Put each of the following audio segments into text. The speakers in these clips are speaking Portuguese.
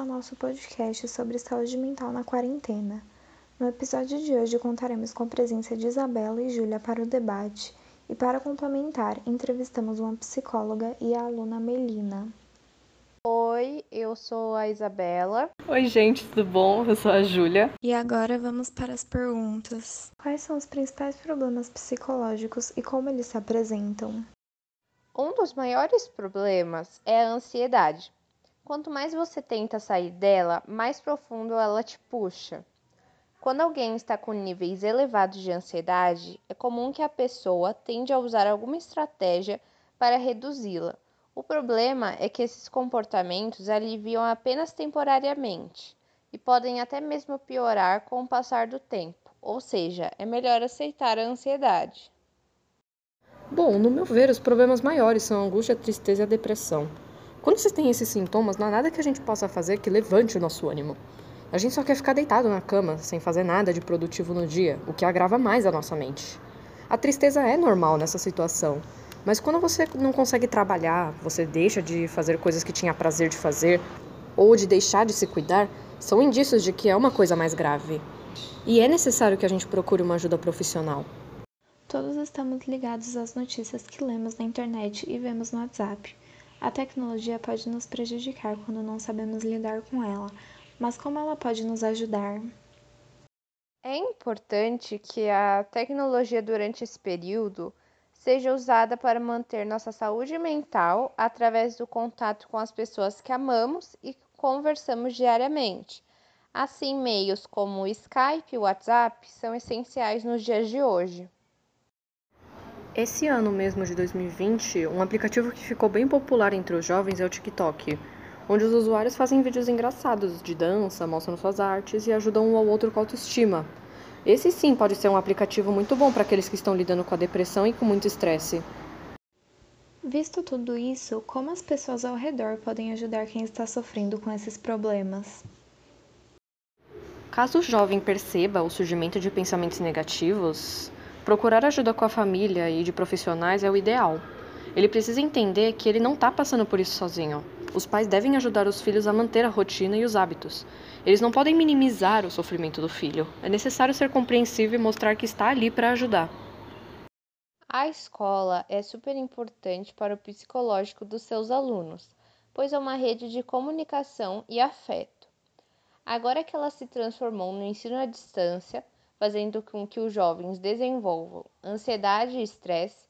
ao nosso podcast sobre saúde mental na quarentena. No episódio de hoje contaremos com a presença de Isabela e Júlia para o debate e para complementar, entrevistamos uma psicóloga e a aluna Melina. Oi, eu sou a Isabela. Oi, gente, tudo bom? Eu sou a Júlia. E agora vamos para as perguntas. Quais são os principais problemas psicológicos e como eles se apresentam? Um dos maiores problemas é a ansiedade. Quanto mais você tenta sair dela, mais profundo ela te puxa. Quando alguém está com níveis elevados de ansiedade, é comum que a pessoa tende a usar alguma estratégia para reduzi-la. O problema é que esses comportamentos aliviam apenas temporariamente e podem até mesmo piorar com o passar do tempo, ou seja, é melhor aceitar a ansiedade. Bom, no meu ver, os problemas maiores são a angústia, a tristeza e a depressão. Quando você tem esses sintomas, não há nada que a gente possa fazer que levante o nosso ânimo. A gente só quer ficar deitado na cama, sem fazer nada de produtivo no dia, o que agrava mais a nossa mente. A tristeza é normal nessa situação, mas quando você não consegue trabalhar, você deixa de fazer coisas que tinha prazer de fazer, ou de deixar de se cuidar, são indícios de que é uma coisa mais grave. E é necessário que a gente procure uma ajuda profissional. Todos estamos ligados às notícias que lemos na internet e vemos no WhatsApp. A tecnologia pode nos prejudicar quando não sabemos lidar com ela, mas como ela pode nos ajudar? É importante que a tecnologia durante esse período seja usada para manter nossa saúde mental através do contato com as pessoas que amamos e conversamos diariamente. Assim, meios como Skype e WhatsApp são essenciais nos dias de hoje. Esse ano mesmo de 2020, um aplicativo que ficou bem popular entre os jovens é o TikTok onde os usuários fazem vídeos engraçados de dança, mostram suas artes e ajudam um ao outro com a autoestima. Esse sim pode ser um aplicativo muito bom para aqueles que estão lidando com a depressão e com muito estresse. Visto tudo isso, como as pessoas ao redor podem ajudar quem está sofrendo com esses problemas? Caso o jovem perceba o surgimento de pensamentos negativos, procurar ajuda com a família e de profissionais é o ideal. Ele precisa entender que ele não está passando por isso sozinho. Os pais devem ajudar os filhos a manter a rotina e os hábitos. Eles não podem minimizar o sofrimento do filho. É necessário ser compreensível e mostrar que está ali para ajudar. A escola é super importante para o psicológico dos seus alunos, pois é uma rede de comunicação e afeto. Agora que ela se transformou no ensino à distância, fazendo com que os jovens desenvolvam ansiedade e estresse,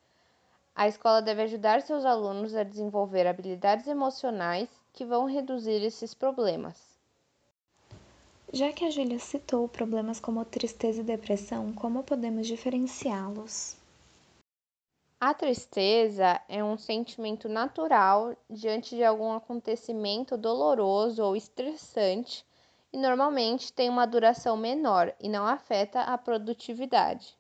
a escola deve ajudar seus alunos a desenvolver habilidades emocionais que vão reduzir esses problemas. Já que a Júlia citou problemas como tristeza e depressão, como podemos diferenciá-los? A tristeza é um sentimento natural diante de algum acontecimento doloroso ou estressante e normalmente tem uma duração menor e não afeta a produtividade.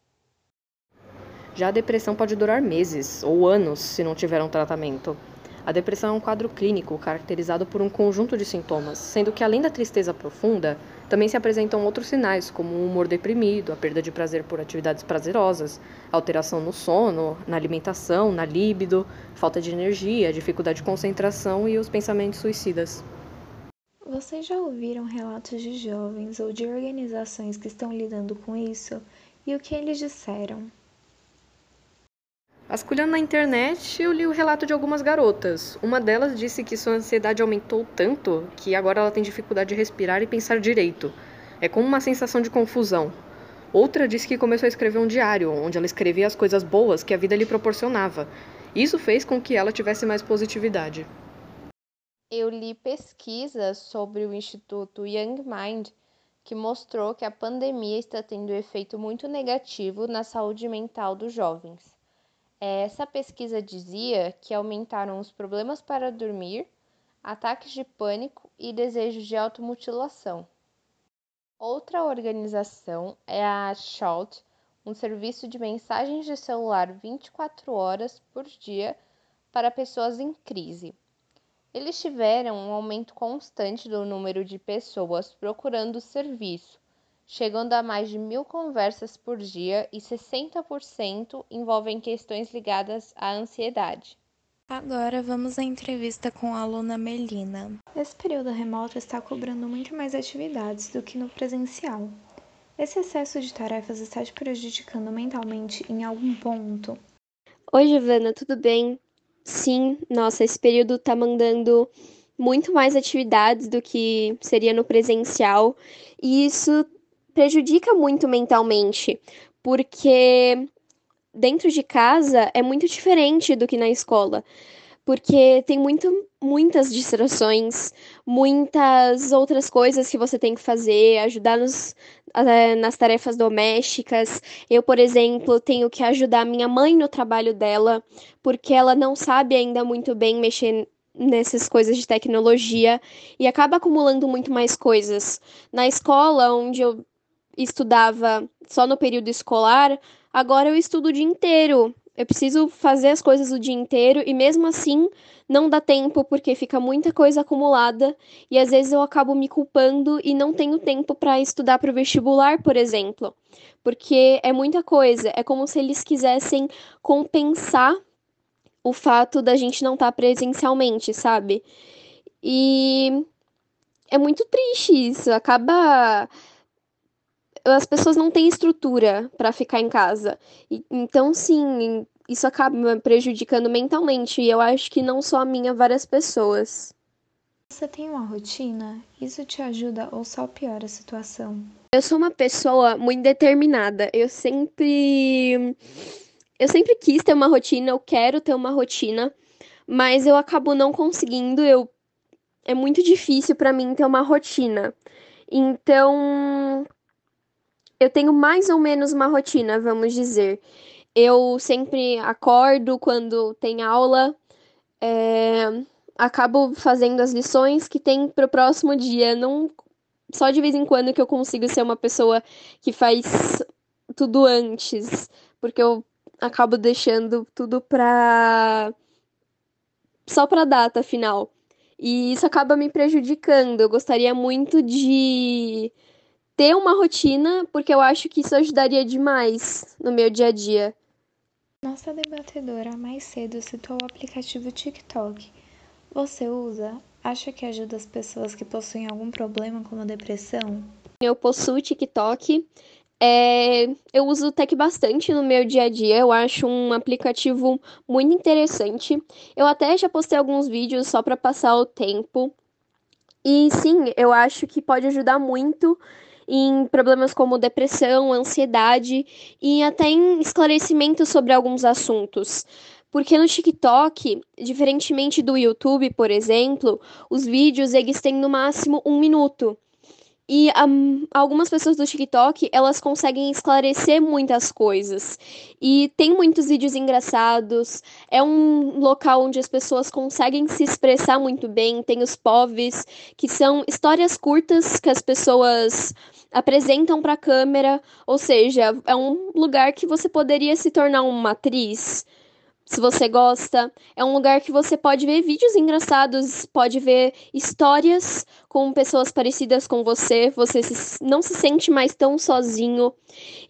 Já a depressão pode durar meses ou anos se não tiver um tratamento. A depressão é um quadro clínico caracterizado por um conjunto de sintomas, sendo que além da tristeza profunda, também se apresentam outros sinais, como o humor deprimido, a perda de prazer por atividades prazerosas, alteração no sono, na alimentação, na líbido, falta de energia, dificuldade de concentração e os pensamentos suicidas. Vocês já ouviram relatos de jovens ou de organizações que estão lidando com isso? E o que eles disseram? Vasculhando na internet, eu li o relato de algumas garotas. Uma delas disse que sua ansiedade aumentou tanto que agora ela tem dificuldade de respirar e pensar direito. É como uma sensação de confusão. Outra disse que começou a escrever um diário, onde ela escrevia as coisas boas que a vida lhe proporcionava. Isso fez com que ela tivesse mais positividade. Eu li pesquisas sobre o Instituto Young Mind que mostrou que a pandemia está tendo um efeito muito negativo na saúde mental dos jovens. Essa pesquisa dizia que aumentaram os problemas para dormir, ataques de pânico e desejos de automutilação. Outra organização é a Shout, um serviço de mensagens de celular 24 horas por dia para pessoas em crise. Eles tiveram um aumento constante do número de pessoas procurando o serviço, chegando a mais de mil conversas por dia e 60% envolvem questões ligadas à ansiedade. Agora vamos à entrevista com a aluna Melina. Esse período remoto está cobrando muito mais atividades do que no presencial. Esse excesso de tarefas está te prejudicando mentalmente em algum ponto? Oi, Giovana, tudo bem? Sim, nossa, esse período tá mandando muito mais atividades do que seria no presencial, e isso prejudica muito mentalmente, porque dentro de casa é muito diferente do que na escola, porque tem muito, muitas distrações, muitas outras coisas que você tem que fazer, ajudar nos, nas tarefas domésticas. Eu, por exemplo, tenho que ajudar minha mãe no trabalho dela, porque ela não sabe ainda muito bem mexer nessas coisas de tecnologia e acaba acumulando muito mais coisas. Na escola, onde eu estudava só no período escolar, agora eu estudo o dia inteiro. Eu preciso fazer as coisas o dia inteiro e mesmo assim não dá tempo porque fica muita coisa acumulada e às vezes eu acabo me culpando e não tenho tempo para estudar para o vestibular, por exemplo. Porque é muita coisa, é como se eles quisessem compensar o fato da gente não estar tá presencialmente, sabe? E é muito triste isso, acaba as pessoas não têm estrutura para ficar em casa. E, então, sim, isso acaba prejudicando mentalmente. E eu acho que não só a minha, várias pessoas. Você tem uma rotina? Isso te ajuda ou só piora a situação? Eu sou uma pessoa muito determinada. Eu sempre. Eu sempre quis ter uma rotina, eu quero ter uma rotina, mas eu acabo não conseguindo. Eu é muito difícil para mim ter uma rotina. Então, eu tenho mais ou menos uma rotina, vamos dizer. Eu sempre acordo quando tem aula, é, acabo fazendo as lições que tem para o próximo dia. Não só de vez em quando que eu consigo ser uma pessoa que faz tudo antes, porque eu acabo deixando tudo para só para data final. E isso acaba me prejudicando. Eu gostaria muito de ter uma rotina, porque eu acho que isso ajudaria demais no meu dia a dia. Nossa debatedora mais cedo citou o aplicativo TikTok. Você usa? Acha que ajuda as pessoas que possuem algum problema como depressão? Eu possuo TikTok. É, eu uso o Tech bastante no meu dia a dia. Eu acho um aplicativo muito interessante. Eu até já postei alguns vídeos só para passar o tempo. E sim, eu acho que pode ajudar muito em problemas como depressão, ansiedade e até em esclarecimento sobre alguns assuntos. Porque no TikTok, diferentemente do YouTube, por exemplo, os vídeos eles têm no máximo um minuto. E um, algumas pessoas do TikTok, elas conseguem esclarecer muitas coisas. E tem muitos vídeos engraçados. É um local onde as pessoas conseguem se expressar muito bem. Tem os POVs, que são histórias curtas que as pessoas apresentam para a câmera. Ou seja, é um lugar que você poderia se tornar uma atriz se você gosta. É um lugar que você pode ver vídeos engraçados, pode ver histórias com pessoas parecidas com você, você se, não se sente mais tão sozinho.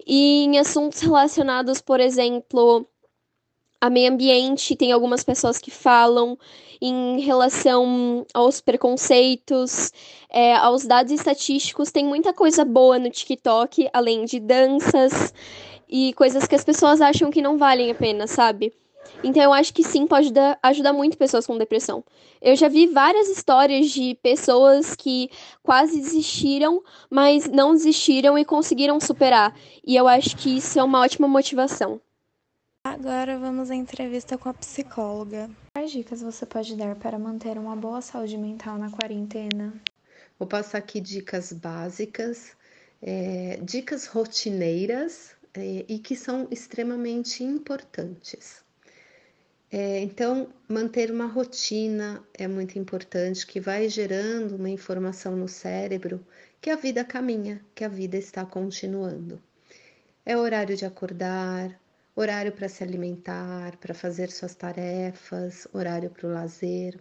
E em assuntos relacionados, por exemplo, a meio ambiente, tem algumas pessoas que falam em relação aos preconceitos, é, aos dados estatísticos, tem muita coisa boa no TikTok, além de danças e coisas que as pessoas acham que não valem a pena, sabe? Então eu acho que sim, pode ajudar, ajudar muito pessoas com depressão. Eu já vi várias histórias de pessoas que quase desistiram, mas não desistiram e conseguiram superar. E eu acho que isso é uma ótima motivação. Agora vamos à entrevista com a psicóloga. Quais dicas você pode dar para manter uma boa saúde mental na quarentena? Vou passar aqui dicas básicas, é, dicas rotineiras é, e que são extremamente importantes. É, então, manter uma rotina é muito importante, que vai gerando uma informação no cérebro que a vida caminha, que a vida está continuando. É horário de acordar, horário para se alimentar, para fazer suas tarefas, horário para o lazer.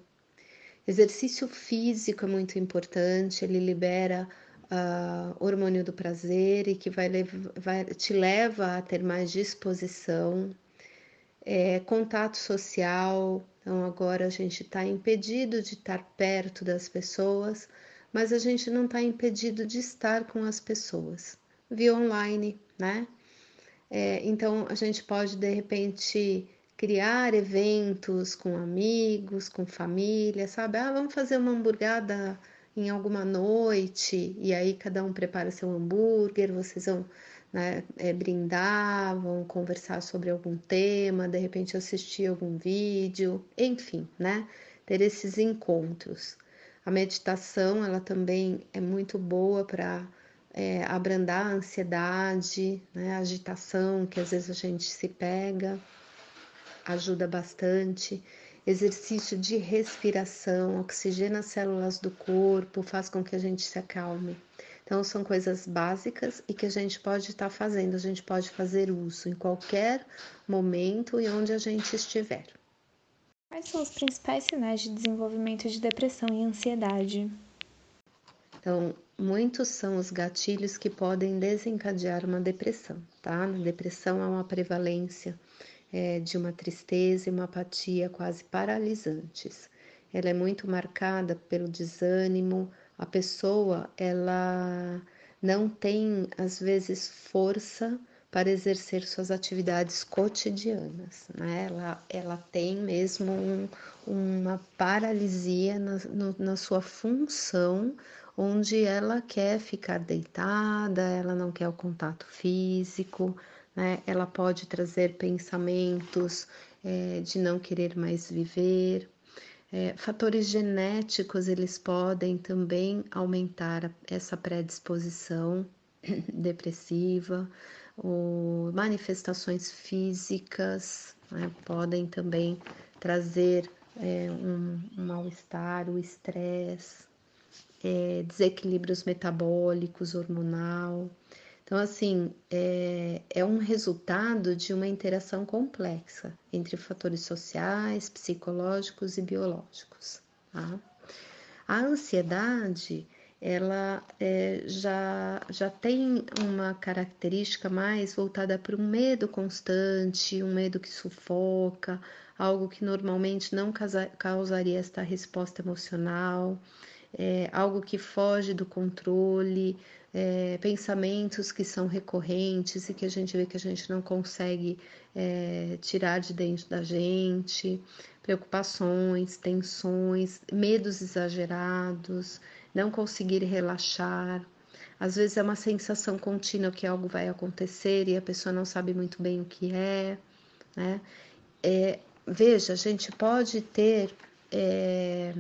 Exercício físico é muito importante, ele libera uh, hormônio do prazer e que vai, vai, te leva a ter mais disposição é, contato social, Então agora a gente está impedido de estar perto das pessoas, mas a gente não está impedido de estar com as pessoas via online, né? É, então a gente pode de repente criar eventos com amigos, com família, sabe? Ah, vamos fazer uma hamburgada em alguma noite e aí cada um prepara seu hambúrguer, vocês vão né, é, brindar, vão conversar sobre algum tema, de repente assistir algum vídeo, enfim, né? Ter esses encontros. A meditação, ela também é muito boa para é, abrandar a ansiedade, né, a agitação que às vezes a gente se pega, ajuda bastante. Exercício de respiração, oxigena as células do corpo, faz com que a gente se acalme. Então, são coisas básicas e que a gente pode estar tá fazendo, a gente pode fazer uso em qualquer momento e onde a gente estiver. Quais são os principais sinais de desenvolvimento de depressão e ansiedade? Então, muitos são os gatilhos que podem desencadear uma depressão, tá? Na depressão há uma prevalência é, de uma tristeza e uma apatia quase paralisantes. Ela é muito marcada pelo desânimo, a pessoa ela não tem às vezes força para exercer suas atividades cotidianas, né? Ela, ela tem mesmo um, uma paralisia na, no, na sua função onde ela quer ficar deitada, ela não quer o contato físico, né? Ela pode trazer pensamentos é, de não querer mais viver. É, fatores genéticos eles podem também aumentar essa predisposição depressiva, ou manifestações físicas né? podem também trazer é, um, um mal-estar, o estresse, é, desequilíbrios metabólicos, hormonal. Então, assim, é, é um resultado de uma interação complexa entre fatores sociais, psicológicos e biológicos. Tá? A ansiedade, ela é, já, já tem uma característica mais voltada para um medo constante, um medo que sufoca, algo que normalmente não causaria esta resposta emocional é, algo que foge do controle, é, pensamentos que são recorrentes e que a gente vê que a gente não consegue é, tirar de dentro da gente, preocupações, tensões, medos exagerados, não conseguir relaxar. Às vezes é uma sensação contínua que algo vai acontecer e a pessoa não sabe muito bem o que é. Né? É, veja, a gente pode ter é,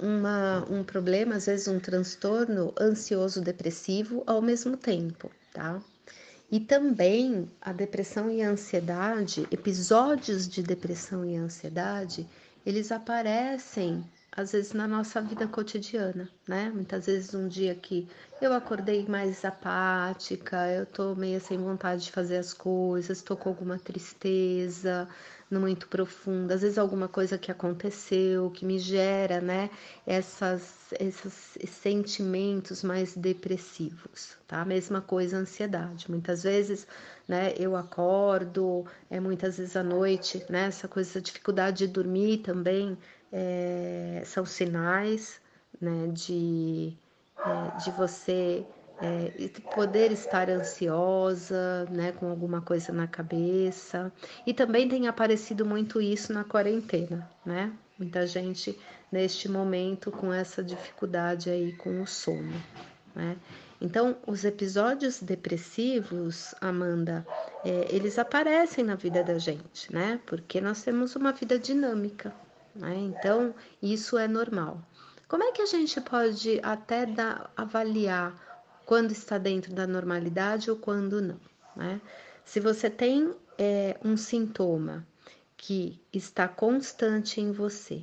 uma, um problema, às vezes um transtorno ansioso depressivo ao mesmo tempo, tá? E também a depressão e a ansiedade, episódios de depressão e ansiedade, eles aparecem às vezes na nossa vida cotidiana, né? Muitas vezes um dia que eu acordei mais apática, eu tô meio sem vontade de fazer as coisas, tô com alguma tristeza, muito profunda, às vezes alguma coisa que aconteceu que me gera, né, essas, esses sentimentos mais depressivos, tá? Mesma coisa ansiedade. Muitas vezes, né, eu acordo, é muitas vezes à noite, né, essa coisa, essa dificuldade de dormir também é, são sinais, né, de, é, de você é, poder estar ansiosa, né, com alguma coisa na cabeça. E também tem aparecido muito isso na quarentena, né? Muita gente neste momento com essa dificuldade aí com o sono, né? Então, os episódios depressivos, Amanda, é, eles aparecem na vida da gente, né? Porque nós temos uma vida dinâmica, né? Então, isso é normal. Como é que a gente pode até dar, avaliar quando está dentro da normalidade ou quando não. Né? Se você tem é, um sintoma que está constante em você,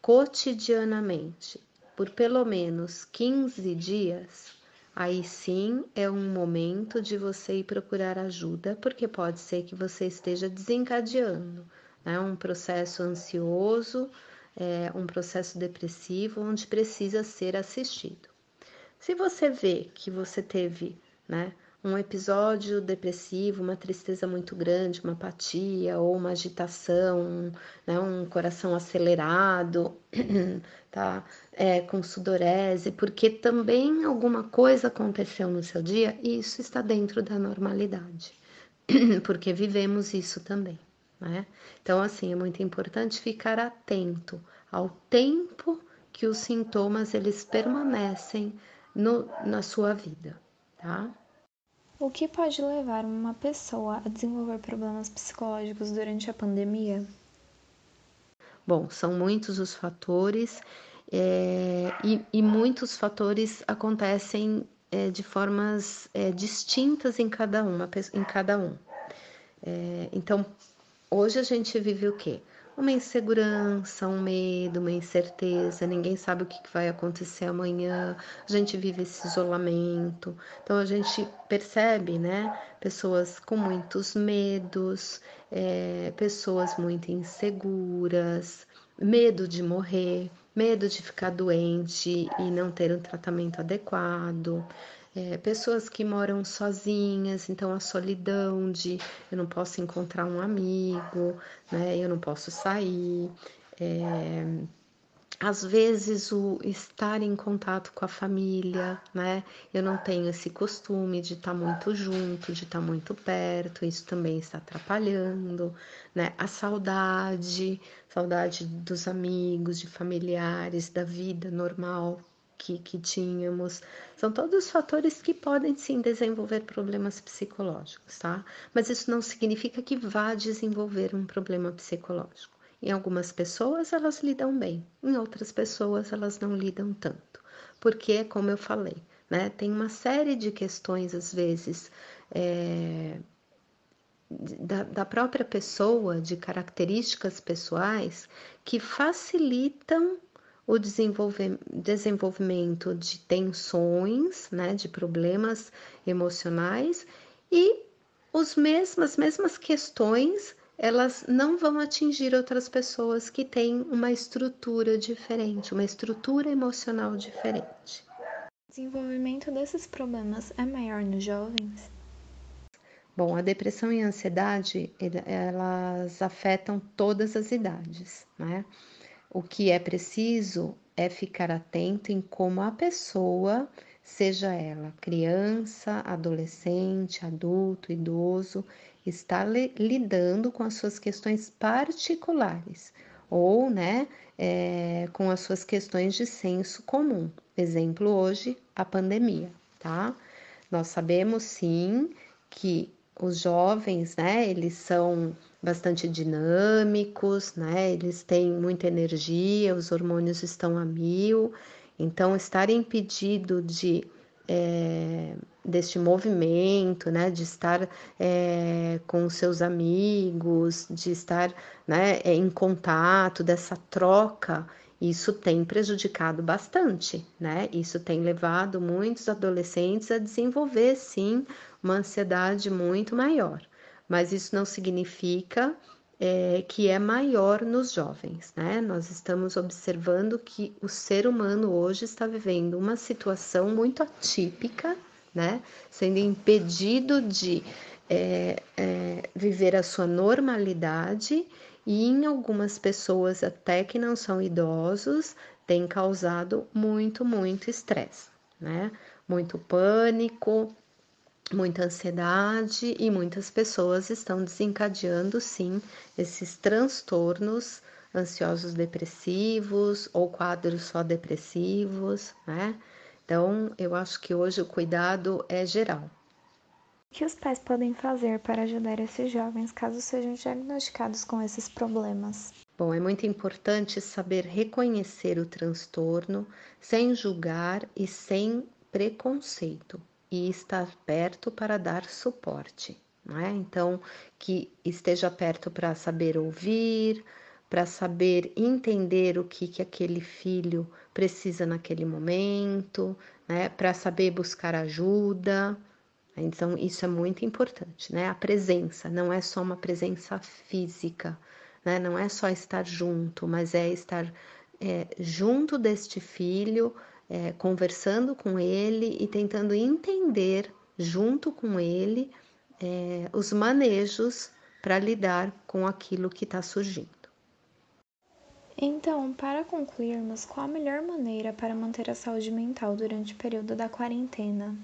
cotidianamente, por pelo menos 15 dias, aí sim é um momento de você ir procurar ajuda, porque pode ser que você esteja desencadeando né, um processo ansioso, é, um processo depressivo, onde precisa ser assistido. Se você vê que você teve né, um episódio depressivo, uma tristeza muito grande, uma apatia ou uma agitação, né, um coração acelerado, tá? É, com sudorese, porque também alguma coisa aconteceu no seu dia e isso está dentro da normalidade, porque vivemos isso também, né? Então, assim, é muito importante ficar atento ao tempo que os sintomas eles permanecem no, na sua vida, tá? O que pode levar uma pessoa a desenvolver problemas psicológicos durante a pandemia? Bom, são muitos os fatores é, e, e, muitos fatores acontecem é, de formas é, distintas em cada uma, em cada um. É, então, hoje a gente vive o quê? Uma insegurança, um medo, uma incerteza, ninguém sabe o que vai acontecer amanhã, a gente vive esse isolamento. Então a gente percebe, né, pessoas com muitos medos, é, pessoas muito inseguras, medo de morrer, medo de ficar doente e não ter um tratamento adequado é, pessoas que moram sozinhas, então a solidão de eu não posso encontrar um amigo, né? Eu não posso sair. É, às vezes o estar em contato com a família, né? Eu não tenho esse costume de estar muito junto, de estar muito perto, isso também está atrapalhando, né? A saudade, saudade dos amigos, de familiares, da vida normal que, que tínhamos. São todos fatores que podem sim desenvolver problemas psicológicos, tá? Mas isso não significa que vá desenvolver um problema psicológico. Em algumas pessoas elas lidam bem, em outras pessoas elas não lidam tanto. Porque, como eu falei, né, tem uma série de questões, às vezes, é, da, da própria pessoa, de características pessoais, que facilitam o desenvolvimento de tensões, né, de problemas emocionais e os mesmas, as mesmas questões elas não vão atingir outras pessoas que têm uma estrutura diferente, uma estrutura emocional diferente. O desenvolvimento desses problemas é maior nos jovens? Bom, a depressão e a ansiedade, elas afetam todas as idades, né? O que é preciso é ficar atento em como a pessoa, seja ela criança, adolescente, adulto, idoso, está lidando com as suas questões particulares ou, né, é, com as suas questões de senso comum. Exemplo hoje, a pandemia, tá? Nós sabemos sim que os jovens, né, eles são bastante dinâmicos, né? Eles têm muita energia, os hormônios estão a mil, então estar impedido de é, deste movimento, né, de estar é, com seus amigos, de estar né, é, em contato, dessa troca, isso tem prejudicado bastante, né? Isso tem levado muitos adolescentes a desenvolver, sim, uma ansiedade muito maior mas isso não significa é, que é maior nos jovens, né? Nós estamos observando que o ser humano hoje está vivendo uma situação muito atípica, né? Sendo impedido de é, é, viver a sua normalidade e em algumas pessoas até que não são idosos tem causado muito, muito estresse, né? Muito pânico, muita ansiedade e muitas pessoas estão desencadeando sim esses transtornos ansiosos depressivos ou quadros só depressivos, né? Então, eu acho que hoje o cuidado é geral. O que os pais podem fazer para ajudar esses jovens caso sejam diagnosticados com esses problemas? Bom, é muito importante saber reconhecer o transtorno sem julgar e sem preconceito e estar perto para dar suporte. Não é? Então, que esteja perto para saber ouvir, para saber entender o que, que aquele filho precisa naquele momento, né? para saber buscar ajuda. Então, isso é muito importante, né? A presença não é só uma presença física, né? Não é só estar junto, mas é estar é, junto deste filho, é, conversando com ele e tentando entender junto com ele, é, os manejos para lidar com aquilo que está surgindo. Então, para concluirmos, qual a melhor maneira para manter a saúde mental durante o período da quarentena?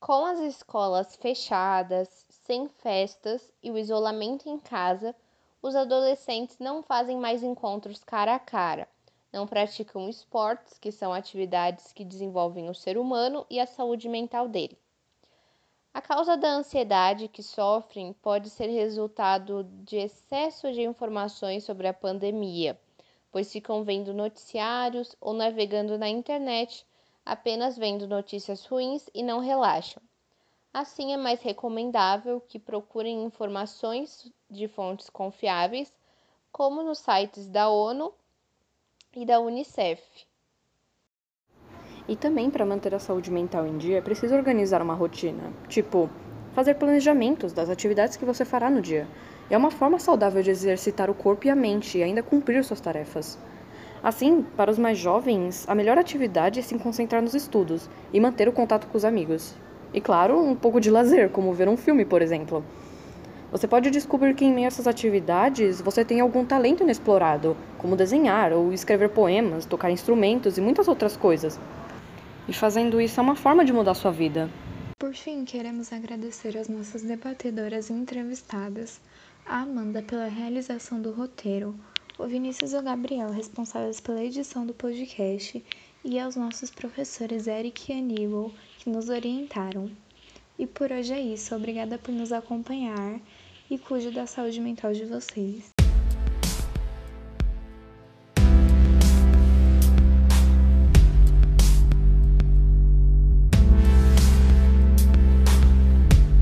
Com as escolas fechadas, sem festas e o isolamento em casa, os adolescentes não fazem mais encontros cara a cara, não praticam esportes, que são atividades que desenvolvem o ser humano e a saúde mental dele. A causa da ansiedade que sofrem pode ser resultado de excesso de informações sobre a pandemia, pois ficam vendo noticiários ou navegando na internet, apenas vendo notícias ruins e não relaxam. Assim, é mais recomendável que procurem informações de fontes confiáveis, como nos sites da ONU e da Unicef. E também para manter a saúde mental em dia, é preciso organizar uma rotina, tipo fazer planejamentos das atividades que você fará no dia. É uma forma saudável de exercitar o corpo e a mente e ainda cumprir suas tarefas. Assim, para os mais jovens, a melhor atividade é se concentrar nos estudos e manter o contato com os amigos. E claro, um pouco de lazer, como ver um filme, por exemplo. Você pode descobrir que em meio a essas atividades você tem algum talento inexplorado, como desenhar ou escrever poemas, tocar instrumentos e muitas outras coisas. E fazendo isso é uma forma de mudar sua vida. Por fim, queremos agradecer às nossas debatedoras e entrevistadas, a Amanda pela realização do roteiro, o Vinícius e o Gabriel, responsáveis pela edição do podcast, e aos nossos professores Eric e Aníbal, que nos orientaram. E por hoje é isso. Obrigada por nos acompanhar e cuide da saúde mental de vocês.